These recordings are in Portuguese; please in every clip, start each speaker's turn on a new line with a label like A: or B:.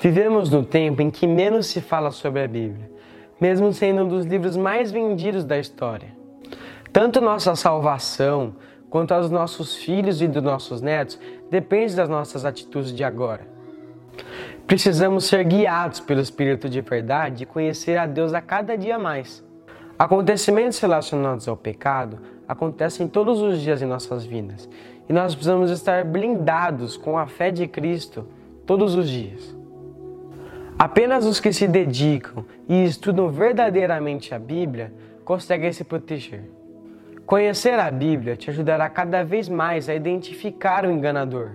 A: Vivemos no tempo em que menos se fala sobre a Bíblia, mesmo sendo um dos livros mais vendidos da história. Tanto nossa salvação quanto a dos nossos filhos e dos nossos netos depende das nossas atitudes de agora. Precisamos ser guiados pelo Espírito de verdade e conhecer a Deus a cada dia mais. Acontecimentos relacionados ao pecado acontecem todos os dias em nossas vidas e nós precisamos estar blindados com a fé de Cristo todos os dias. Apenas os que se dedicam e estudam verdadeiramente a Bíblia conseguem se proteger. Conhecer a Bíblia te ajudará cada vez mais a identificar o enganador.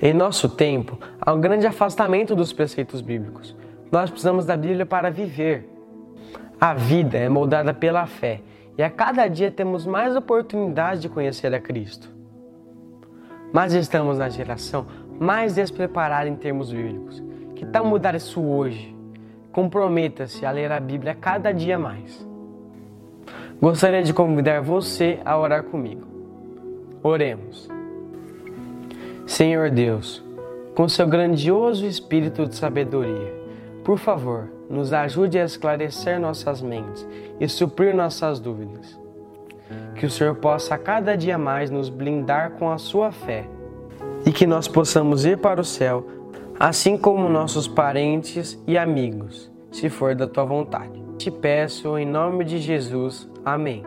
A: Em nosso tempo, há um grande afastamento dos preceitos bíblicos. Nós precisamos da Bíblia para viver. A vida é moldada pela fé e a cada dia temos mais oportunidades de conhecer a Cristo. Mas estamos na geração mais despreparada em termos bíblicos. Que tal mudar isso hoje? Comprometa-se a ler a Bíblia cada dia mais. Gostaria de convidar você a orar comigo. Oremos. Senhor Deus, com seu grandioso espírito de sabedoria, por favor, nos ajude a esclarecer nossas mentes e suprir nossas dúvidas. Que o Senhor possa cada dia mais nos blindar com a sua fé e que nós possamos ir para o céu, assim como nossos parentes e amigos, se for da tua vontade. Te peço em nome de Jesus. Amém.